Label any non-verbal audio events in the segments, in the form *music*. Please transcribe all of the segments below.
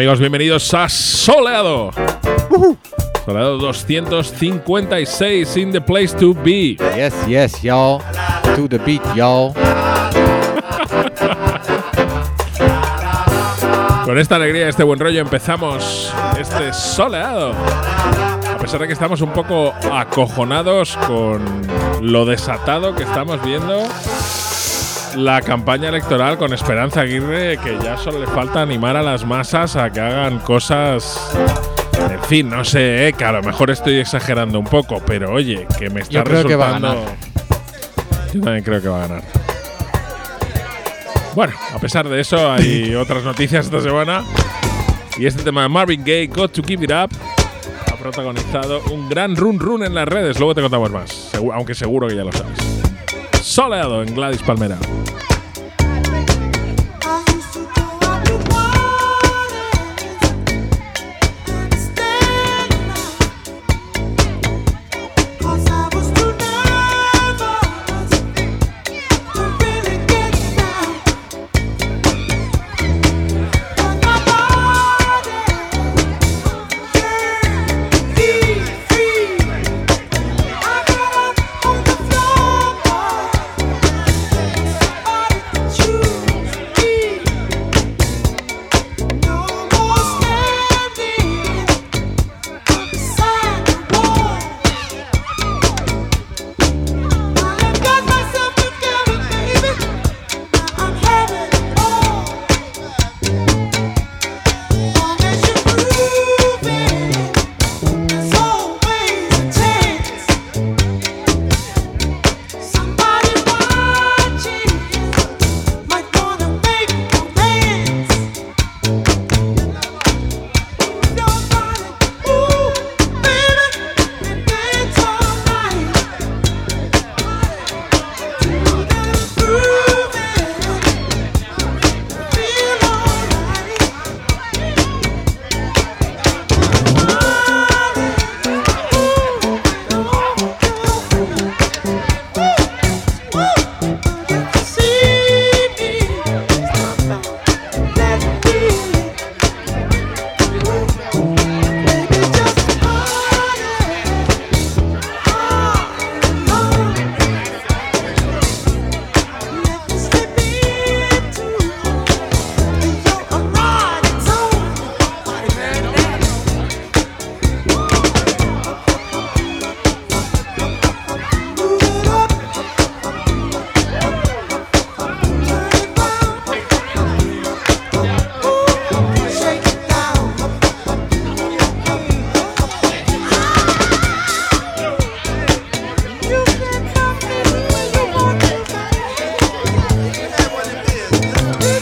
Amigos, bienvenidos a Soleado. Soleado 256 in the place to be. Yes, yes, y'all. To the beat, y'all. *laughs* Con esta alegría, este buen rollo empezamos este soleado. A pesar de que estamos un poco acojonados con lo desatado que estamos viendo la campaña electoral con Esperanza Aguirre, que ya solo le falta animar a las masas a que hagan cosas. En fin, no sé, eh, que a lo mejor estoy exagerando un poco, pero oye, que me está Yo creo que va a resultando. ganar. Yo también creo que va a ganar. Bueno, a pesar de eso, hay *laughs* otras noticias esta semana. Y este tema de Marvin Gaye, Got to Keep It Up, ha protagonizado un gran run run en las redes. Luego te contamos más, aunque seguro que ya lo sabes. Soleado en Gladys Palmera.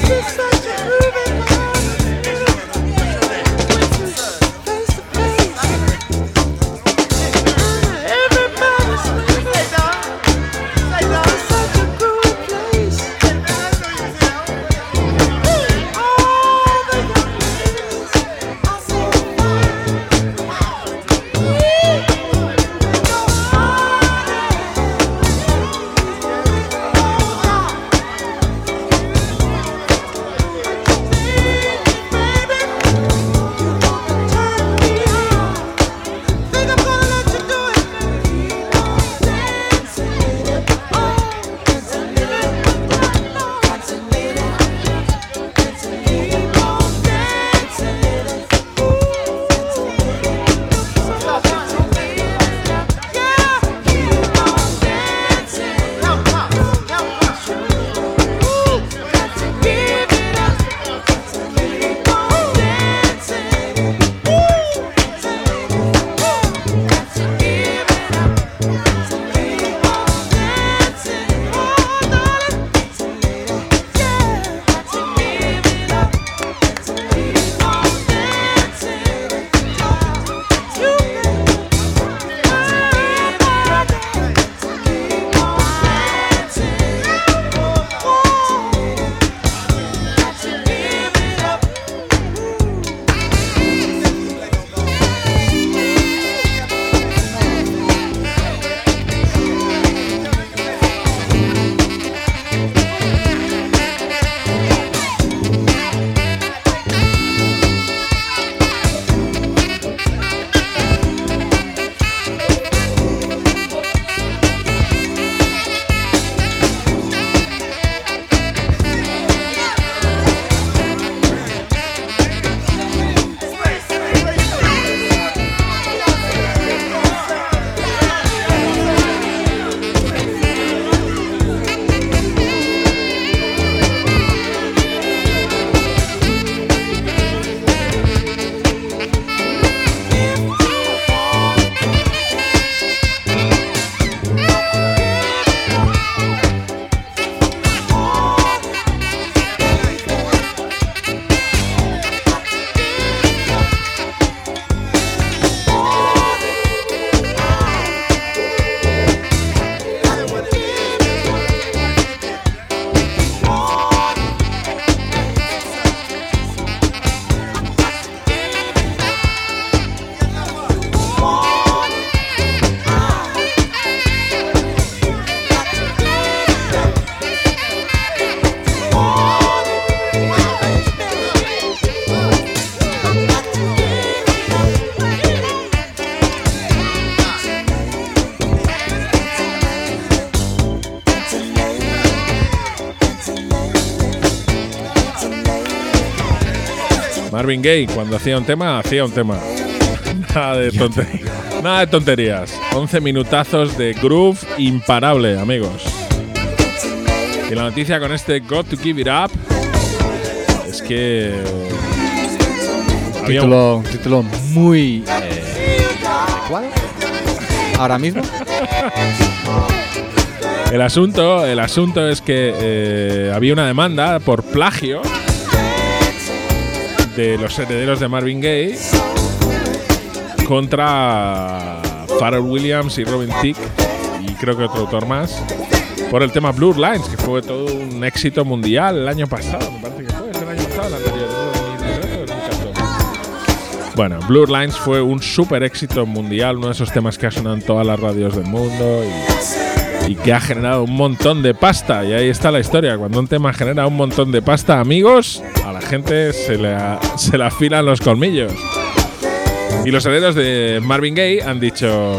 satisfied. Marvin Gaye, cuando hacía un tema, hacía un tema. Nada de, tonterías. Nada de tonterías. 11 minutazos de groove imparable, amigos. Y la noticia con este Got to Give It Up es que. había un- Título, título muy eh, adecuado. Ahora mismo. El asunto, el asunto es que eh, había una demanda por plagio de los herederos de Marvin Gaye contra Pharrell Williams y Robin Thicke y creo que otro autor más por el tema Blur Lines, que fue todo un éxito mundial el año pasado, me parece que fue, ¿Es el año pasado, anterior, ¿no? 2013 o 2014. Bueno, Blur Lines fue un súper éxito mundial, uno de esos temas que ha sonado en todas las radios del mundo y y que ha generado un montón de pasta. Y ahí está la historia. Cuando un tema genera un montón de pasta, amigos, a la gente se le, se le afilan los colmillos. Y los herederos de Marvin Gaye han dicho: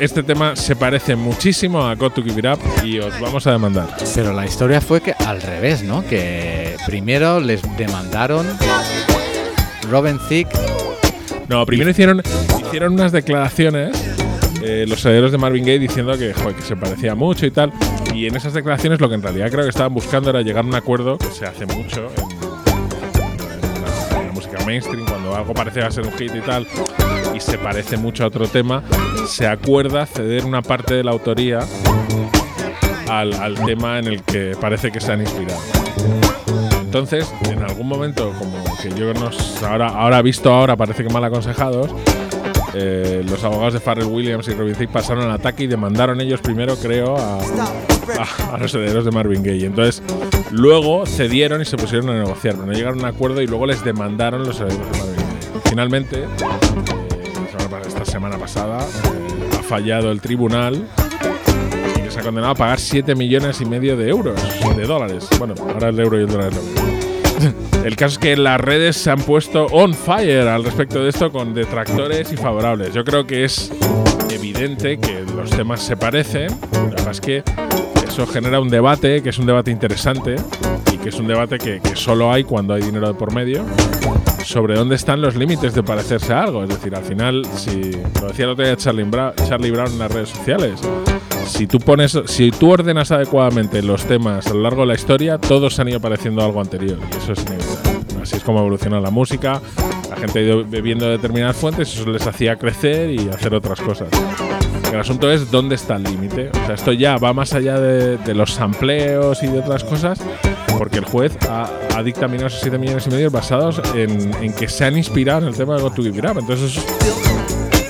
Este tema se parece muchísimo a Got to Give It Up y os vamos a demandar. Pero la historia fue que al revés, ¿no? Que primero les demandaron Robin Thicke. No, primero hicieron, hicieron unas declaraciones. Eh, los herederos de Marvin Gaye diciendo que, se parecía mucho y tal. Y en esas declaraciones lo que en realidad creo que estaban buscando era llegar a un acuerdo que se hace mucho en, la, música mainstream, cuando algo parece ser un hit y tal, y se parece mucho a otro tema, se acuerda ceder una parte de la autoría al, al tema en el que parece que se han inspirado. Entonces, en algún momento, como que yo nos ahora, ahora visto ahora, parece que mal aconsejados, eh, los abogados de Pharrell Williams y Robin Thicke pasaron al ataque y demandaron ellos primero, creo, a, a- a los herederos de Marvin Gaye. Entonces, luego cedieron y se pusieron a negociar, pero no llegaron a un acuerdo y luego les demandaron los herederos de Marvin Gaye. Finalmente, eh, esta semana pasada, eh, ha fallado el tribunal y les ha condenado a pagar 7 millones y medio de euros, de dólares. Bueno, ahora el euro y el dólar es lo mismo. *laughs* El caso es que las redes se han puesto on fire al respecto de esto con detractores y favorables. Yo creo que es evidente que los temas se parecen. La verdad es que eso genera un debate, que es un debate interesante y que es un debate que, que solo hay cuando hay dinero de por medio sobre dónde están los límites de parecerse a algo. Es decir, al final, si lo decía el otro día Charlie Brown, Charlie Brown en las redes sociales, si tú pones, si tú ordenas adecuadamente los temas a lo largo de la historia, todos han ido pareciendo algo anterior y eso es inevitable. Así es como evoluciona la música. La gente ha ido bebiendo determinadas fuentes eso les hacía crecer y hacer otras cosas. El asunto es dónde está el límite. O sea, esto ya va más allá de, de los sampleos y de otras cosas, porque el juez ha, ha dictaminado esos 7 millones y medio basados en, en que se han inspirado en el tema de Go to Give It Up. Entonces,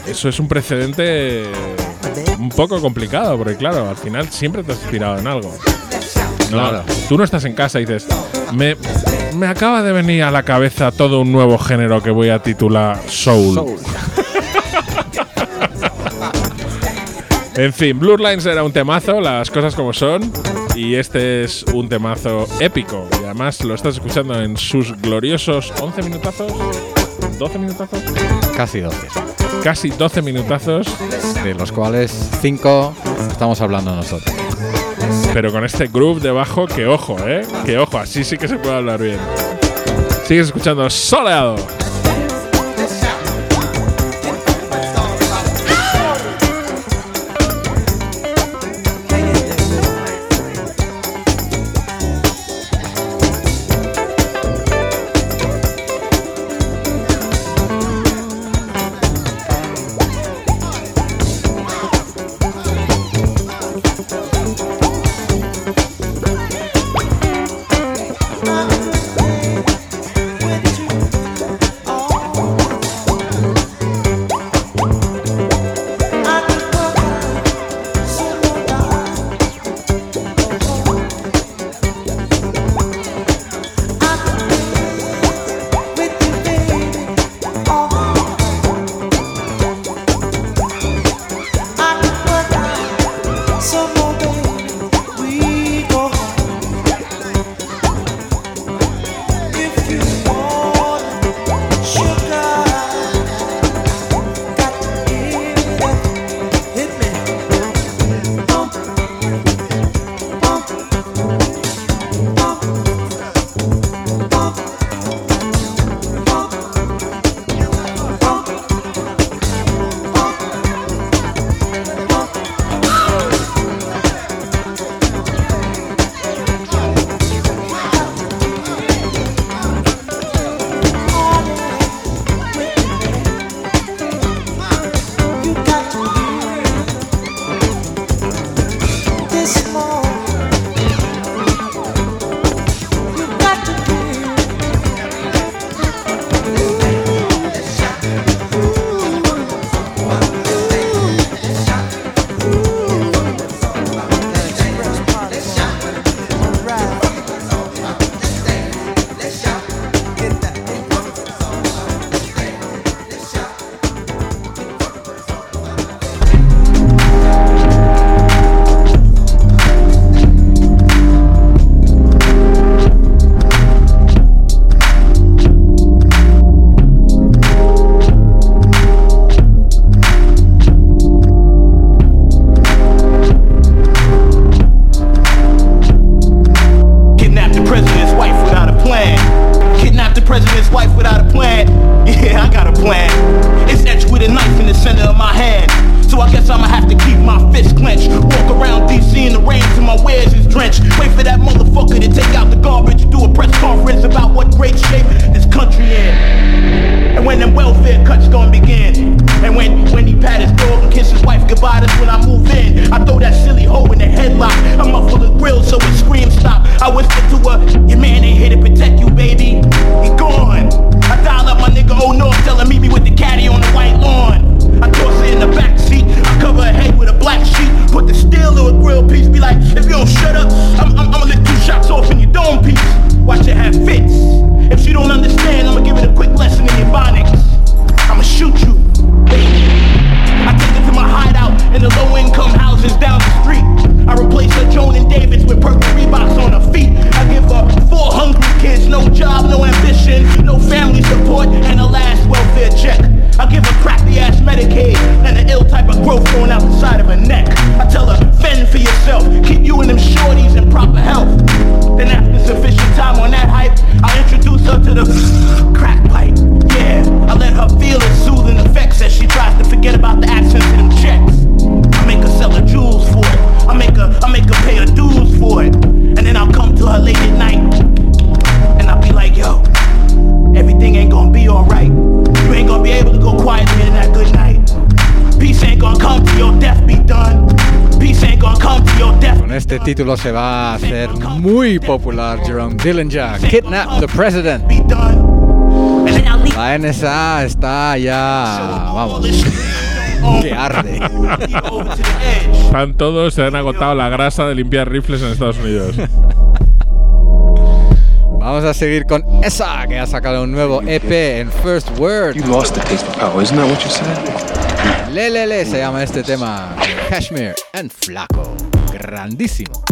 eso es un precedente un poco complicado, porque claro, al final siempre te has inspirado en algo. No, Claro. Tú no estás en casa y dices, me, me acaba de venir a la cabeza todo un nuevo género que voy a titular Soul. *laughs* En fin, Blur Lines era un temazo, las cosas como son. Y este es un temazo épico. Y además lo estás escuchando en sus gloriosos 11 minutazos. 12 minutazos. Casi 12. Casi 12 minutazos. De los cuales 5 estamos hablando nosotros. Pero con este groove debajo, que ojo, ¿eh? Que ojo, así sí que se puede hablar bien. Sigues escuchando Soleado. Título se va a hacer muy popular Jerome Dillinger, Kidnap the President. La NSA está ya, vamos, *laughs* que arde. Están todos, se han agotado la grasa de limpiar rifles en Estados Unidos. *laughs* Vamos a seguir con esa que ha sacado un nuevo EP en First Word. You lost the taste for power, isn't that what you said? Lelele se llama este tema. Cashmere and Flaco. Grandísimo.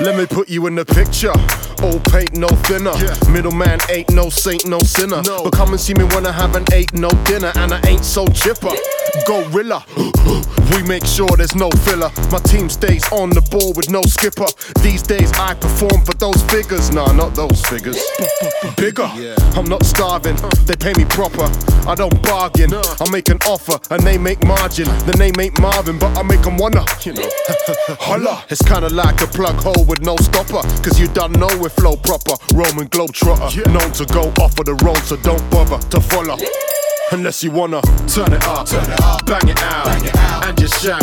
Let me put you in the picture. Old paint, no thinner. Middleman ain't no saint, no sinner. But come and see me when I haven't ate no dinner and I ain't so chipper. Gorilla. *gasps* we make sure there's no filler. My team stays on the ball with no skipper. These days I perform for those figures. Nah, not those figures. *laughs* Bigger. I'm not starving. They pay me proper. I don't bargain. I make an offer and they make margin. The name ain't Marvin, but I make them wanna. You know. *laughs* Holla. It's kinda like a plug hole with no stopper. Cause you don't know if flow proper. Roman Globetrotter. Known to go off of the road, so don't bother to follow. Unless you wanna turn it up, turn it up, bang it out, bang it out. and just shout.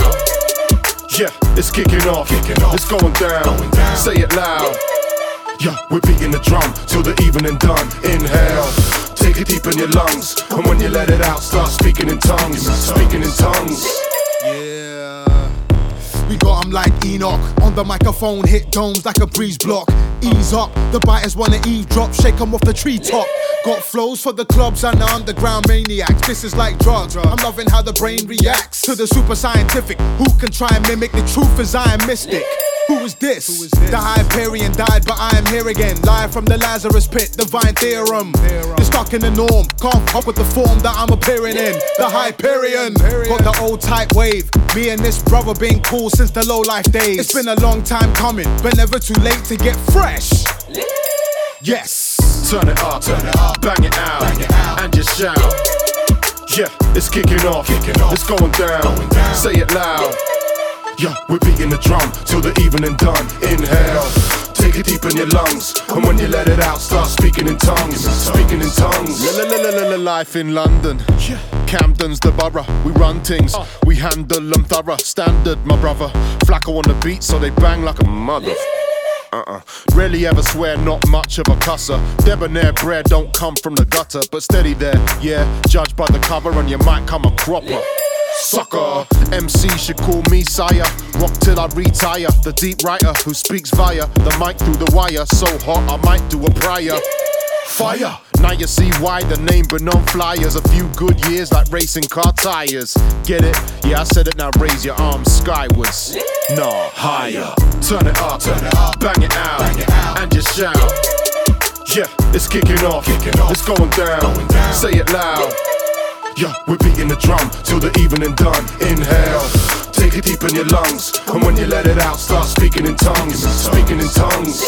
Yeah, it's kicking off, it's going down. Say it loud. Yeah, we're beating the drum till the evening done. Inhale, take it deep in your lungs, and when you let it out, start speaking in tongues. Speaking in tongues. Yeah. We got 'em like Enoch. On the microphone, hit domes like a breeze block. Ease up, the biters wanna eavesdrop, shake shake 'em off the treetop. Got flows for the clubs and the underground maniacs. This is like drugs. I'm loving how the brain reacts to the super scientific. Who can try and mimic the truth as I am mystic? Who is this? The Hyperion died, but I am here again. Live from the Lazarus pit, divine theorem. You're stuck in the norm, can't pop with the form that I'm appearing in. The Hyperion. Got the old type wave. Me and this brother been cool since the low life days. It's been a long time coming, but never too late to get fresh. Yes. Turn it up, turn it up, bang it out, bang it out. and just shout. Yeah, it's kicking off, it's going down. Say it loud. Yeah, we're beating the drum till the evening done. Inhale, take it deep in your lungs, and when you let it out, start speaking in tongues. Speaking in tongues. La la la la life in London. Camden's the borough. We run things, we handle them thorough. Standard, my brother. Flacco on the beat, so they bang like a mother. Uh-uh. Rarely ever swear, not much of a cusser. Debonair bread don't come from the gutter, but steady there, yeah. Judged by the cover, and you might come a cropper. Sucker, MC should call me sire. Rock till I retire. The deep writer who speaks via the mic through the wire. So hot, I might do a prior. Fire. Now you see why the name been on flyers. A few good years like racing car tires. Get it? Yeah, I said it. Now raise your arms skywards. Nah, higher. Turn it up, turn it up, bang it out, bang it out. and just shout. Yeah, it's kicking off, it's going down. Say it loud. Yeah, we're beating the drum till the evening done. Inhale, take it deep in your lungs, and when you let it out, start speaking in tongues. Speaking in tongues.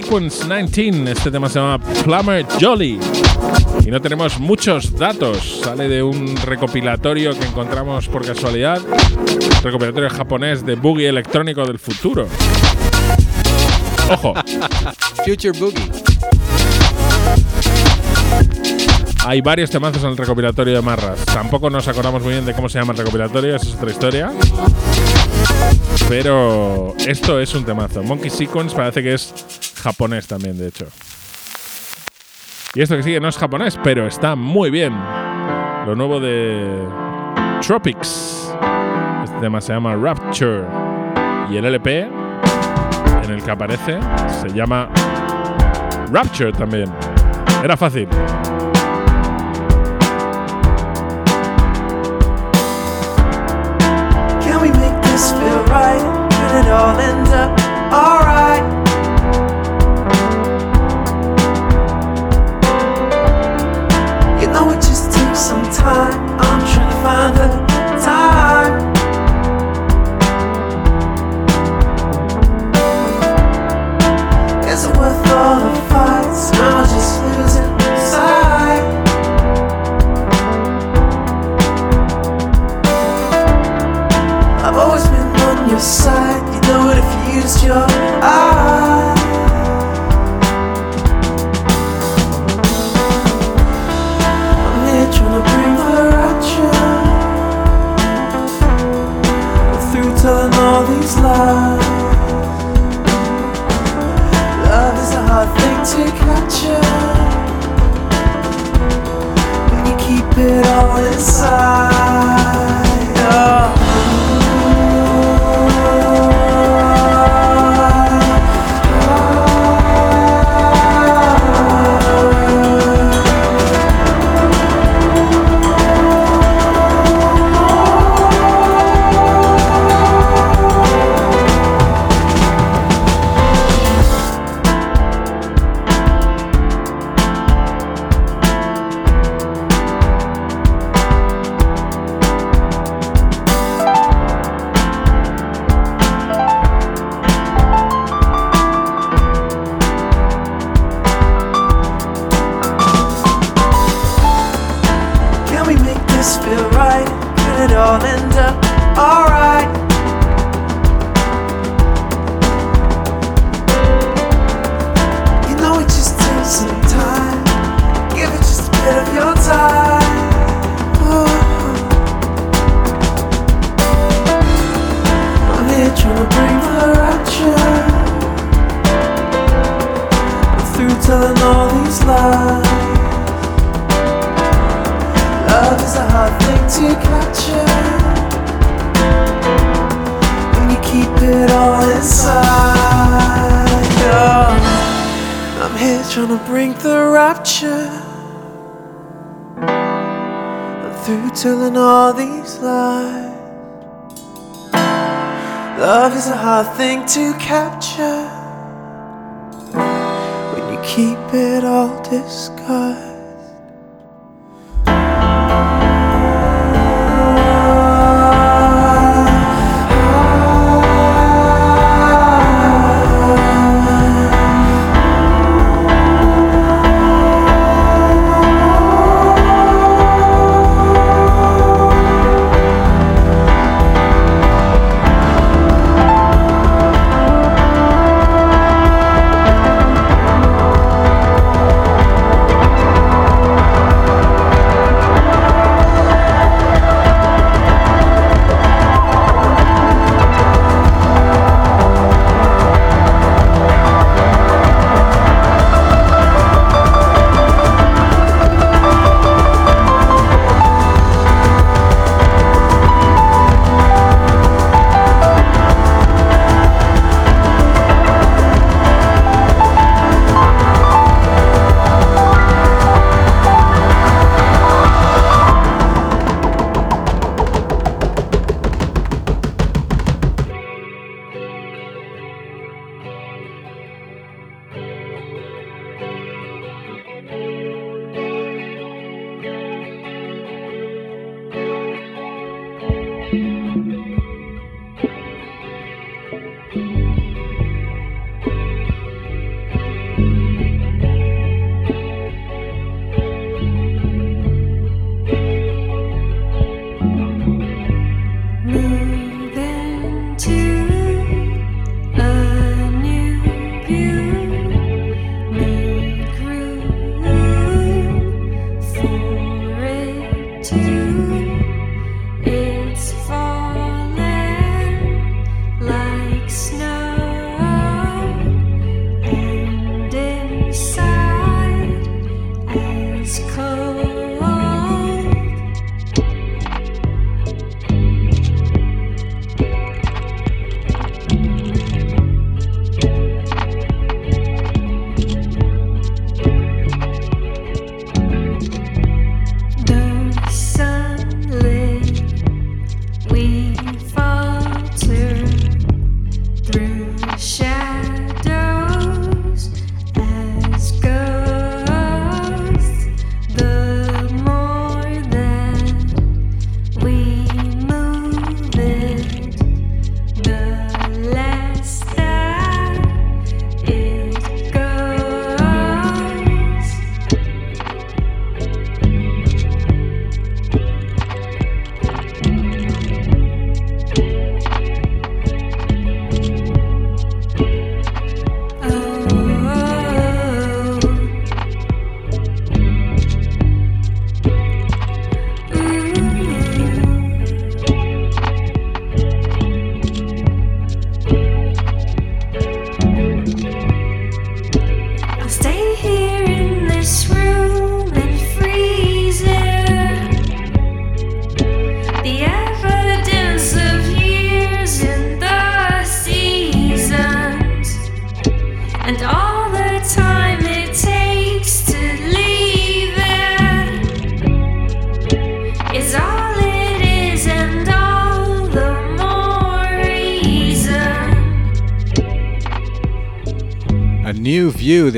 Sequence 19. Este tema se llama Plumber Jolly. Y no tenemos muchos datos. Sale de un recopilatorio que encontramos por casualidad. Recopilatorio japonés de boogie electrónico del futuro. Ojo. *laughs* Future Boogie. Hay varios temazos en el recopilatorio de Marras. Tampoco nos acordamos muy bien de cómo se llama el recopilatorio, esa es otra historia. Pero esto es un temazo. Monkey Sequence parece que es japonés también, de hecho. Y esto que sigue no es japonés, pero está muy bien. Lo nuevo de Tropics. Este tema se llama Rapture. Y el LP en el que aparece se llama Rapture también. Era fácil. Telling all these lies. Love is a hard thing to capture when you keep it all disguised.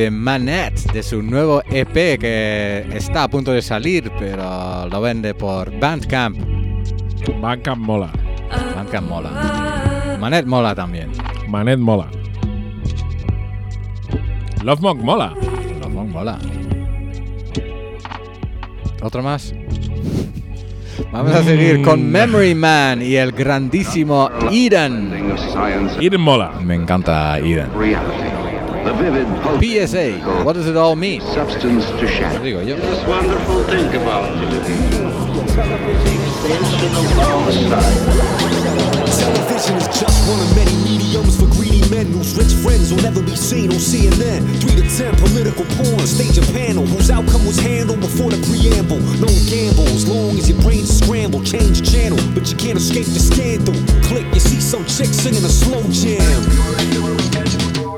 De Manette, de su nuevo EP que está a punto de salir, pero lo vende por Bandcamp. Bandcamp mola. Bandcamp mola. Manette mola también. Manet mola. Love Monk mola. Lo mola. ¿Otro más? Vamos a seguir con Memory Man y el grandísimo Eden. Eden mola. Me encanta Eden. PSA, what does it all mean? substance to Lo shadow. digo yo. This wonderful thing about Television is just one of many mediums for greedy men whose rich friends will never be seen on CNN. 3 to 10 political porn, stage a panel whose outcome was handled before the preamble. No gamble, as long as your brains scramble, change channel, but you can't escape the scandal. Click, you see some chick singing a slow jam.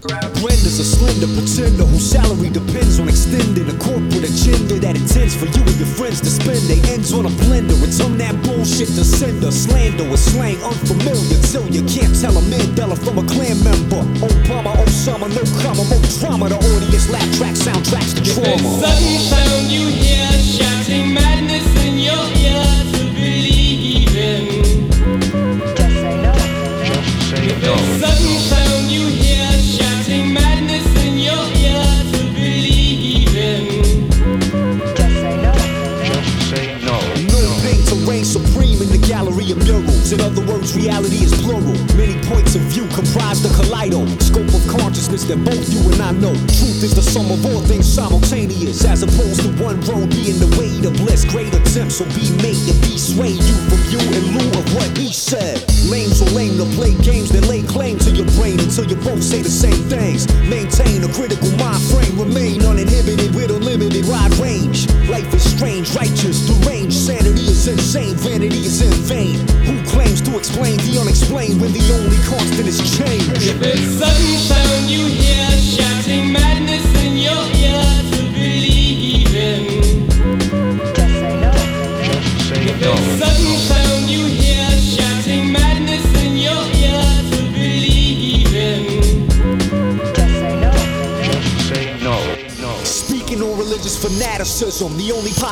Brenda's a slender pretender whose salary depends on extending a corporate agenda that intends for you and your friends to spend. They ends on a blender. It's on that bullshit to sender. Slander with slang unfamiliar till you can't tell a Mandela from a clan member. Obama, Osama, no comma, more drama. The audience laugh track soundtracks to trauma. Sudden sound you hear, shouting madness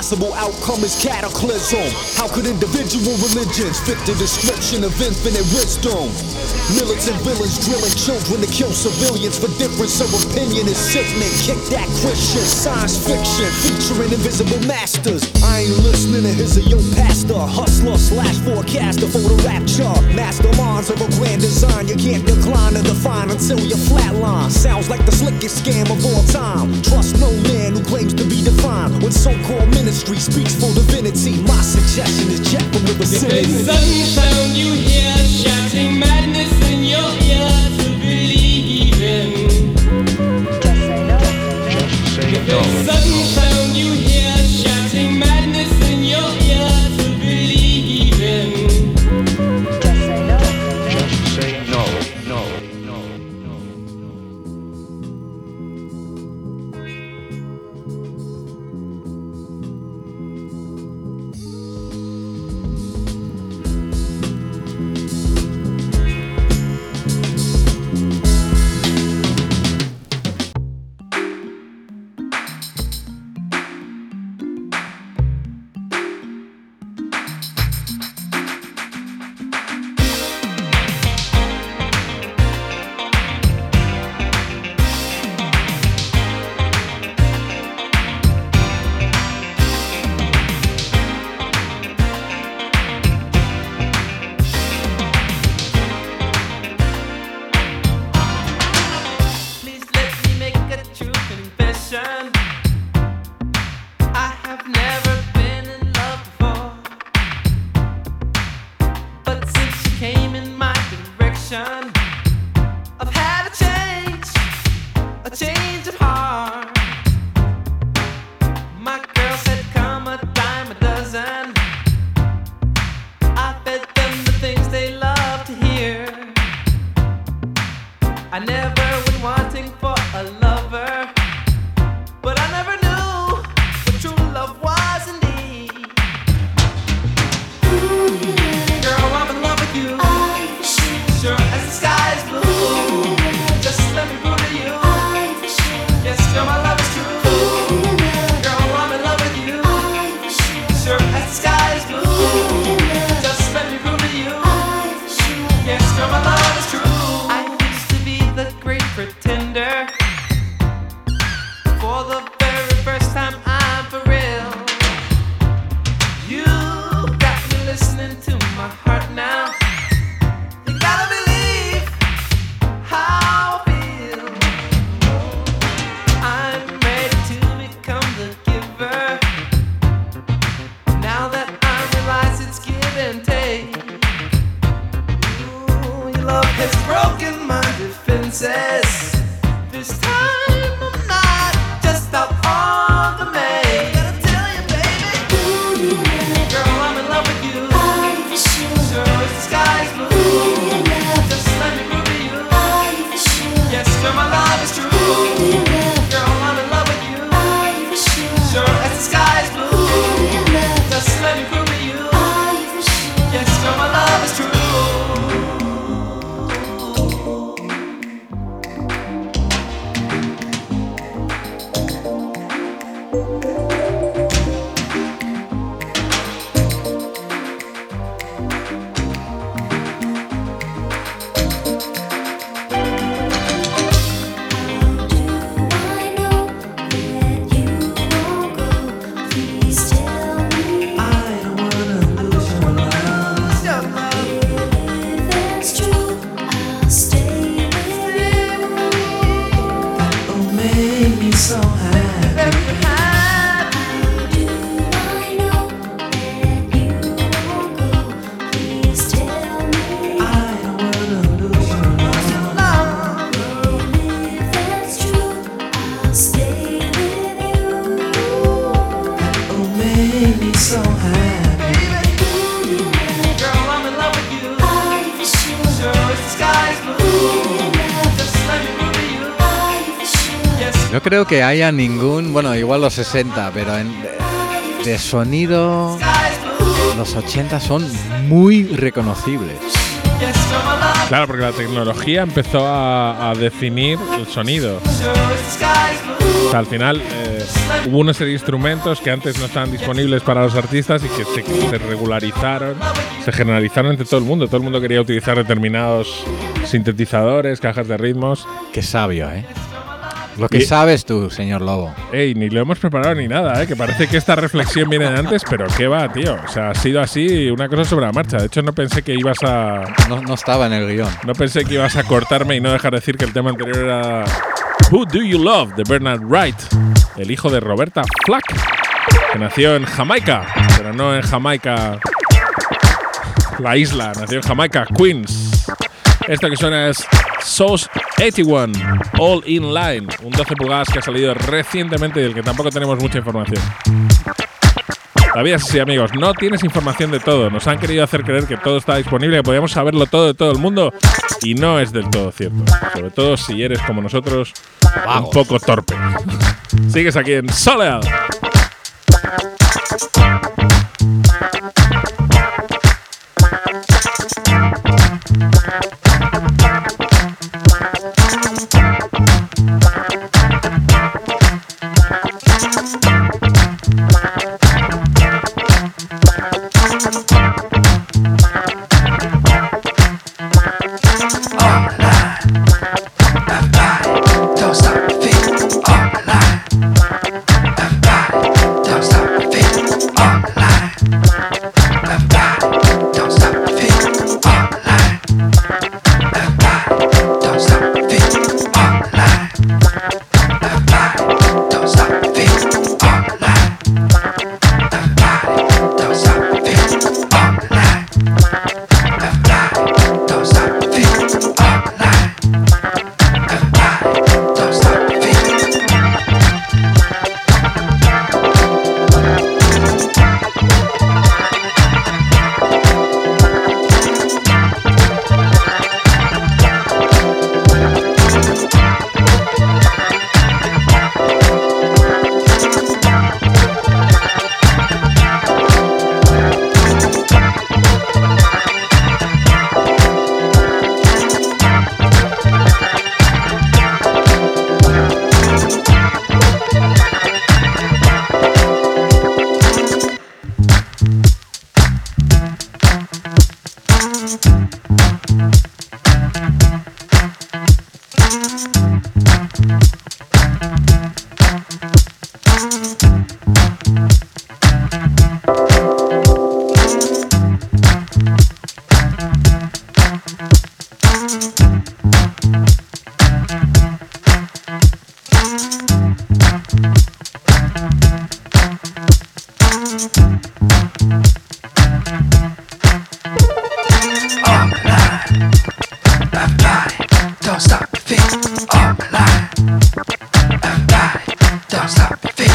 possible outcome is cataclysm. How could individual religions fit the description of infinite wisdom? Militant villains drilling children to kill civilians for difference of opinion is sickening. Kick that Christian science fiction featuring invisible masters. I ain't listening to his or your pastor, hustler slash forecaster for the rapture. Masterminds of a grand design you can't decline or define until you flatline. Sounds like the slickest scam of all time. Trust no man who claims to be divine. When so-called ministry speaks for divinity, my suggestion is check from the vicinity. Sudden sound you hear, shouting madness No creo que haya ningún, bueno, igual los 60, pero en, de sonido los 80 son muy reconocibles. Claro, porque la tecnología empezó a, a definir el sonido. O sea, al final eh, hubo una serie de instrumentos que antes no estaban disponibles para los artistas y que se, se regularizaron, se generalizaron entre todo el mundo. Todo el mundo quería utilizar determinados sintetizadores, cajas de ritmos. Qué sabio, ¿eh? Lo que Y- sabes tú, señor Lobo. Ey, ni lo hemos preparado ni nada, ¿eh? que parece que esta reflexión viene de antes, pero qué va, tío. O sea, ha sido así una cosa sobre la marcha. De hecho, no pensé que ibas a. No, no estaba en el guion. No pensé que ibas a cortarme y no dejar de decir que el tema anterior era Who Do You Love de Bernard Wright, el hijo de Roberta Flack, que nació en Jamaica, pero no en Jamaica, la isla, nació en Jamaica, Queens. Esto que suena es Sauce 81, All In Line, un 12 pulgadas que ha salido recientemente y del que tampoco tenemos mucha información. Es así, amigos. No tienes información de todo. Nos han querido hacer creer que todo está disponible, que podíamos saberlo todo de todo el mundo. Y no es del todo cierto. Sobre todo si eres como nosotros, un poco torpe. Sigues aquí en Soleado.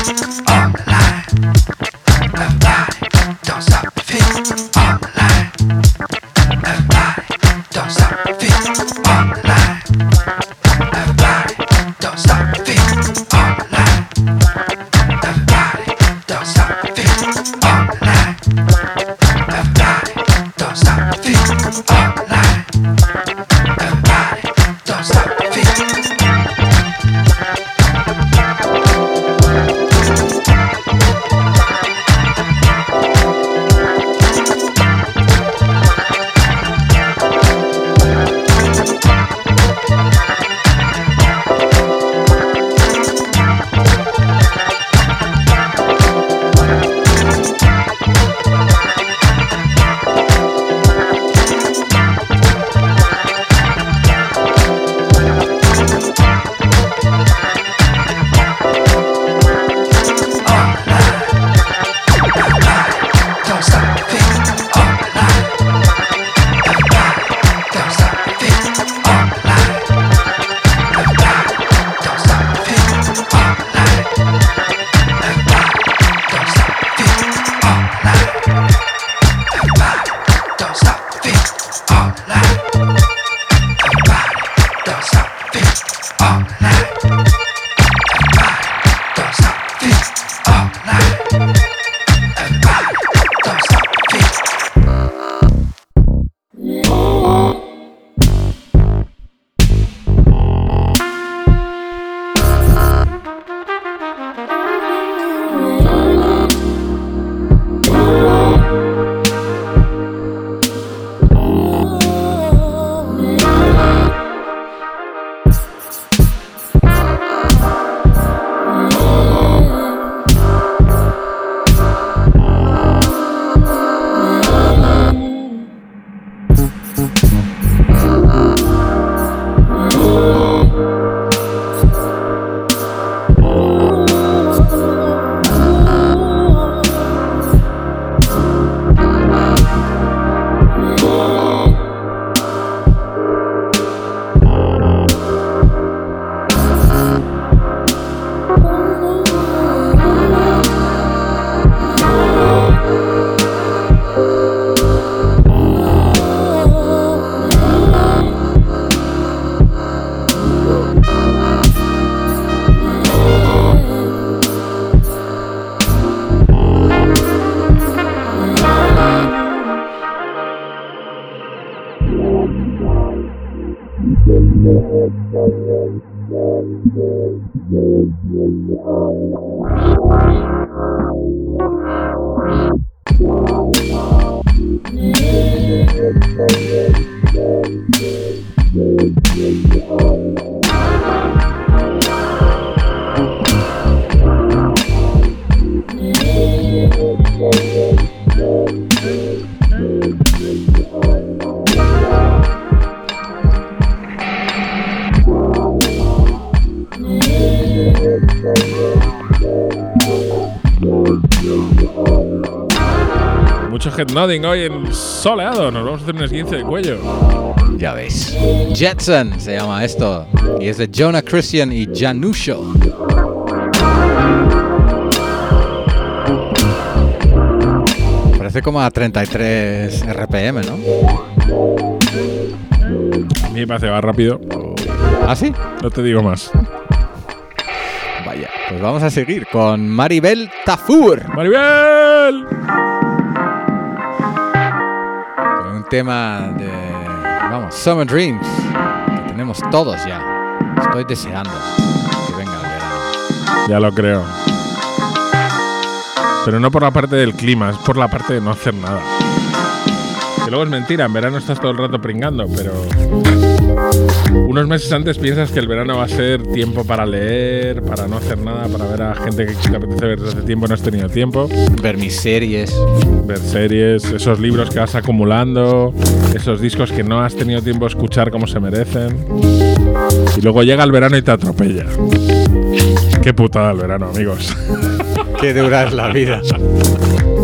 uh. Nodding hoy en soleado. Nos vamos a hacer un esguince de cuello. Ya veis. Jetson se llama esto. Y es de Jonah Christian y Janusho. Parece como a 33 RPM, ¿no? A mí me parece va rápido. ¿Ah, sí? No te digo más. Vaya. Pues vamos a seguir con Maribel Tafur. ¡Maribel! Tema de. Vamos, Summer Dreams. Que tenemos todos ya. Estoy deseando que venga el verano. Ya lo creo. Pero no por la parte del clima, es por la parte de no hacer nada. Que luego es mentira, en verano estás todo el rato pringando, pero unos meses antes piensas que el verano va a ser tiempo para leer, para no hacer nada, para ver a gente que te apetece ver desde hace tiempo y no has tenido tiempo. Ver mis series. Ver series, esos libros que vas acumulando, esos discos que no has tenido tiempo de escuchar como se merecen. Y luego llega el verano y te atropella. Qué putada el verano, amigos. Qué dura es la vida. *laughs*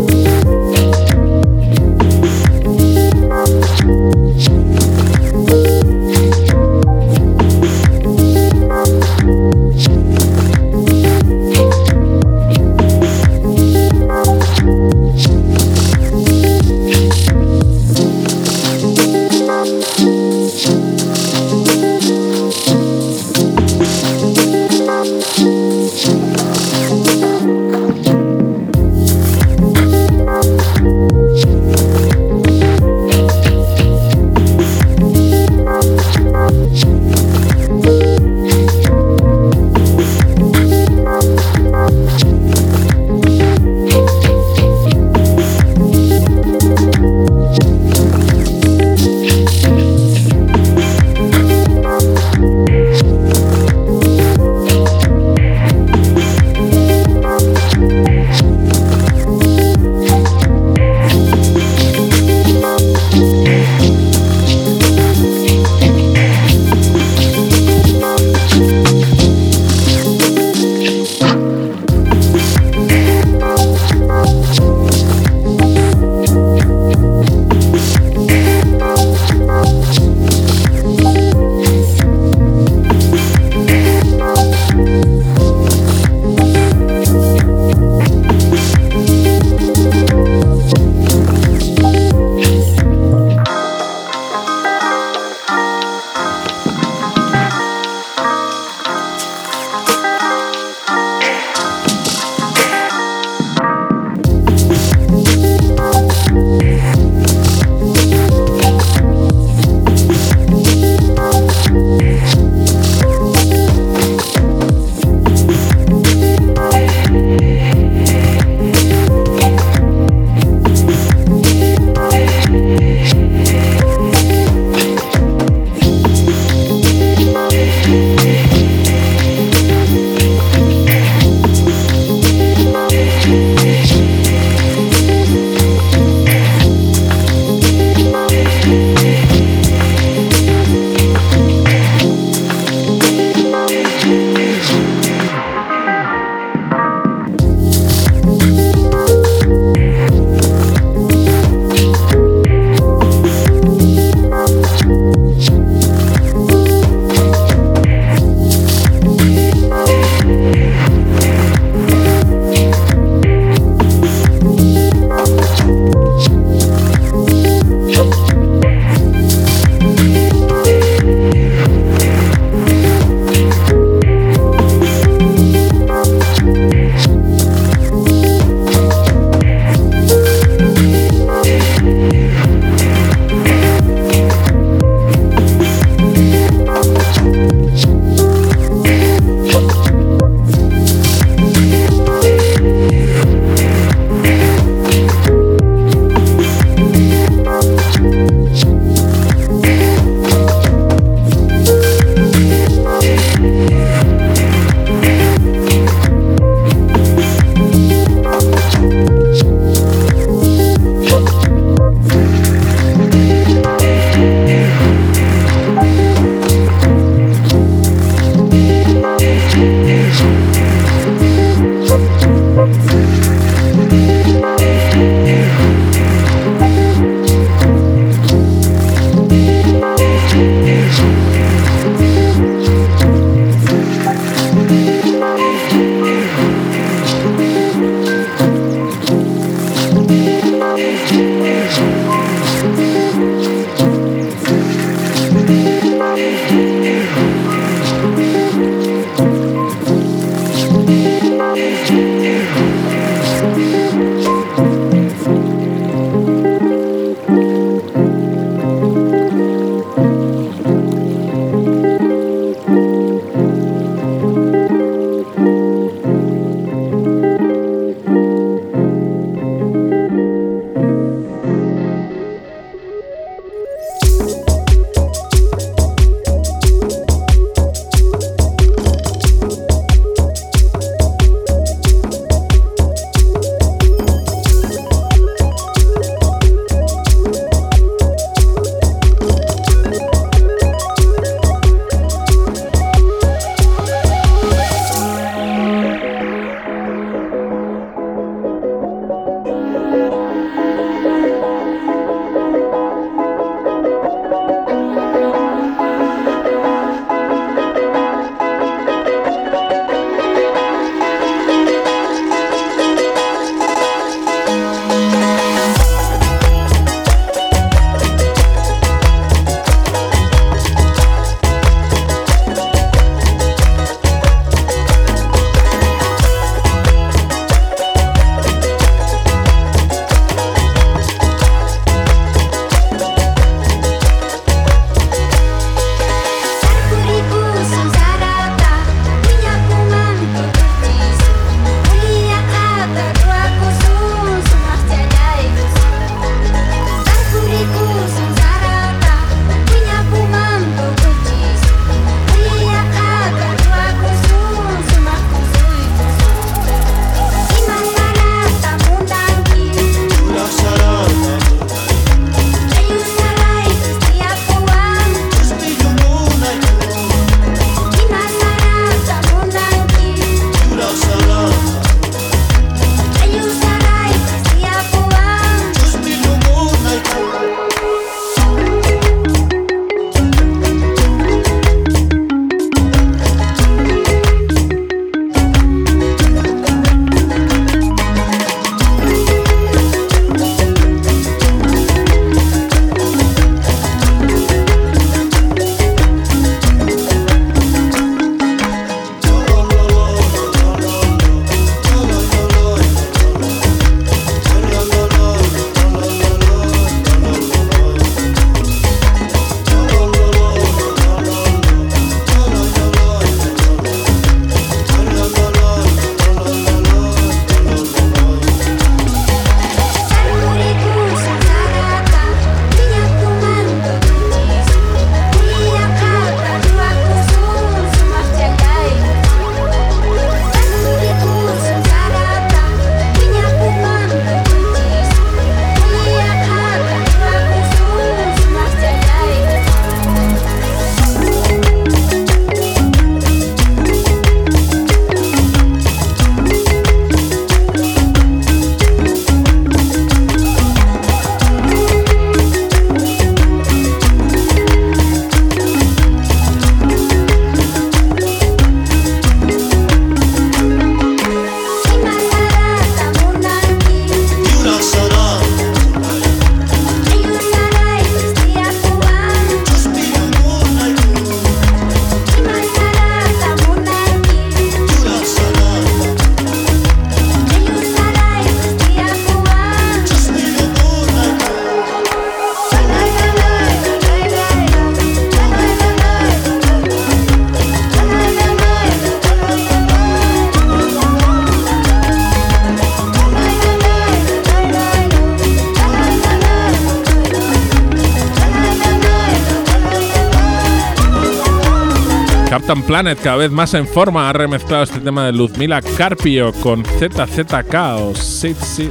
Planet, cada vez más en forma, ha remezclado este tema de Luzmila Carpio con ZZK o CCK.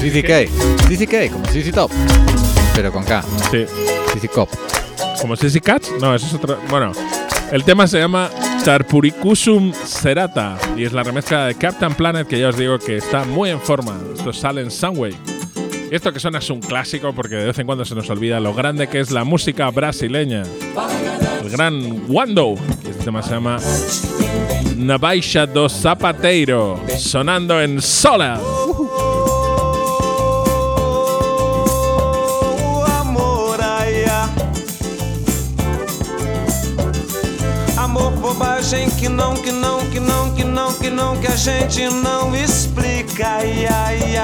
CCK. CCK, como CC Top. Pero con K. Sí. CC Cop. ¿Como CC Cats? No, eso es otro. Bueno, el tema se llama Tarpurikusum Serata y es la remezcla de Captain Planet que ya os digo que está muy en forma. Esto sale en Sunway. Esto que suena es un clásico porque de vez en cuando se nos olvida lo grande que es la música brasileña. Gran Wando. Este tema se llama Navaisha do Zapateiro, sonando en Sola. Que não, que não, que não, que não, que não, que a gente não explica, ai, ai,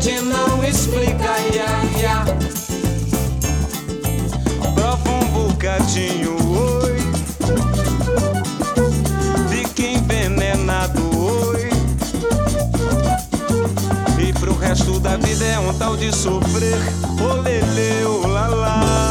gente não explica, ai, ai. Prova um bocadinho, oi. Fica envenenado, oi. E pro resto da vida é um tal de sofrer, olele, olala. Bahia.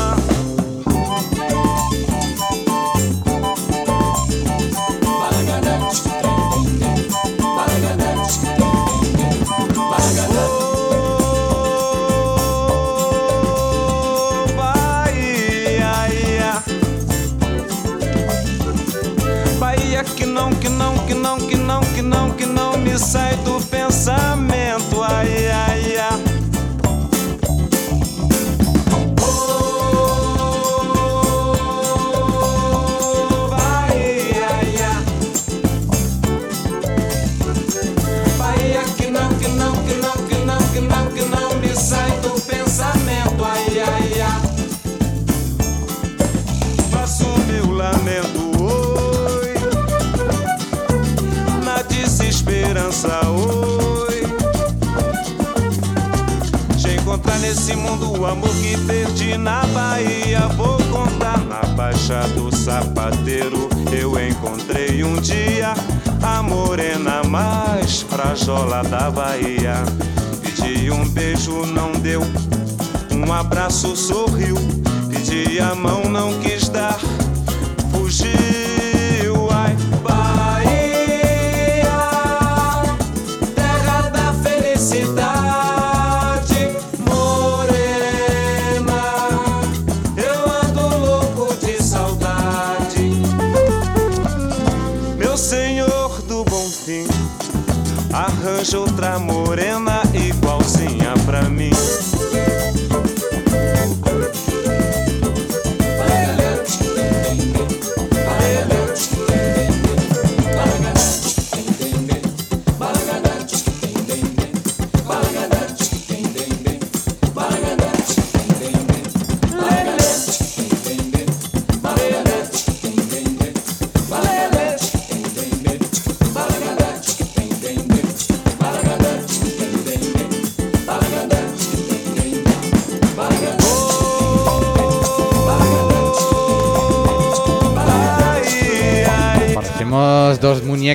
Abraço, sorriu.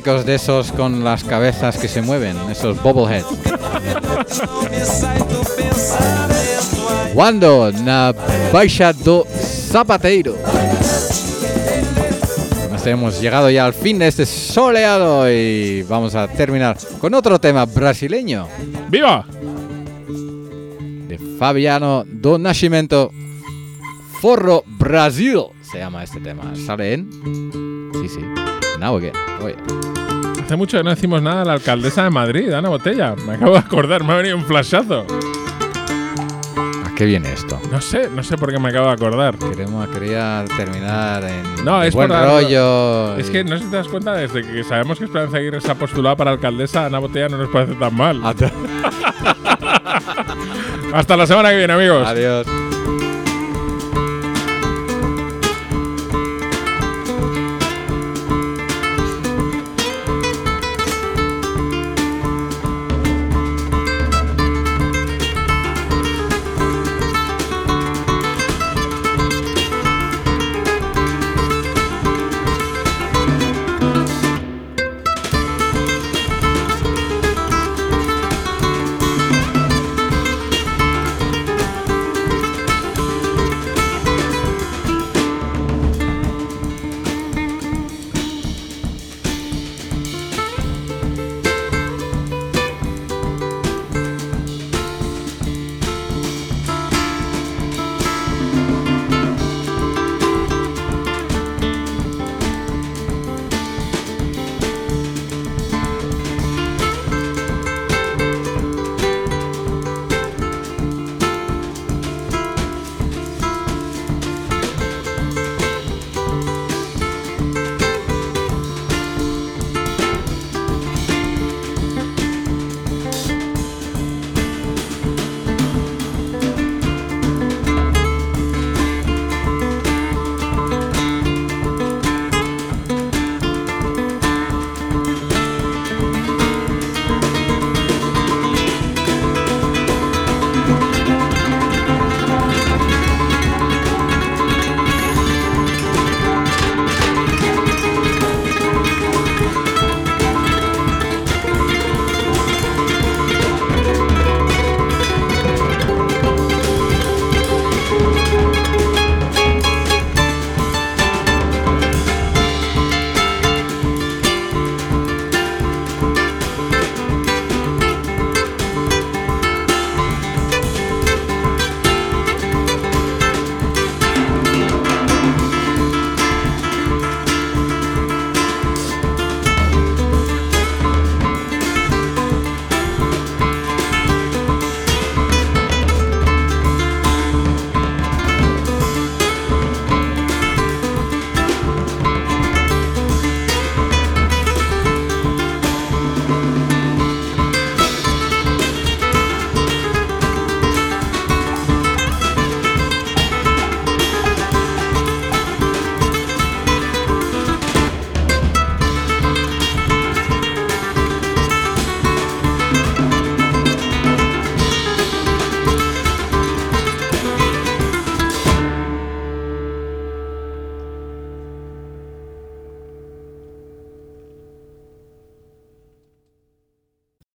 Muñecos de esos con las cabezas que se mueven, esos bobbleheads. Wando na Baixa do Zapateiro. Nos hemos llegado ya al fin de este soleado y vamos a terminar con otro tema brasileño. ¡Viva! De Fabiano do Nascimento. Forro Brasil se llama este tema. ¿Sale en? Sí, sí. Now again. Oye. Hace mucho que no decimos nada a la alcaldesa de Madrid, Ana Botella. Me acabo de acordar, me ha venido un flashazo. ¿A qué viene esto? No sé, no sé por qué me acabo de acordar. Queremos, quería terminar en No, es buen por rollo. Es y- que no sé si te das cuenta, desde que sabemos que Esperanza Aguirre se ha postulado para alcaldesa, Ana Botella no nos parece tan mal. *laughs* Hasta la semana que viene, amigos. Adiós.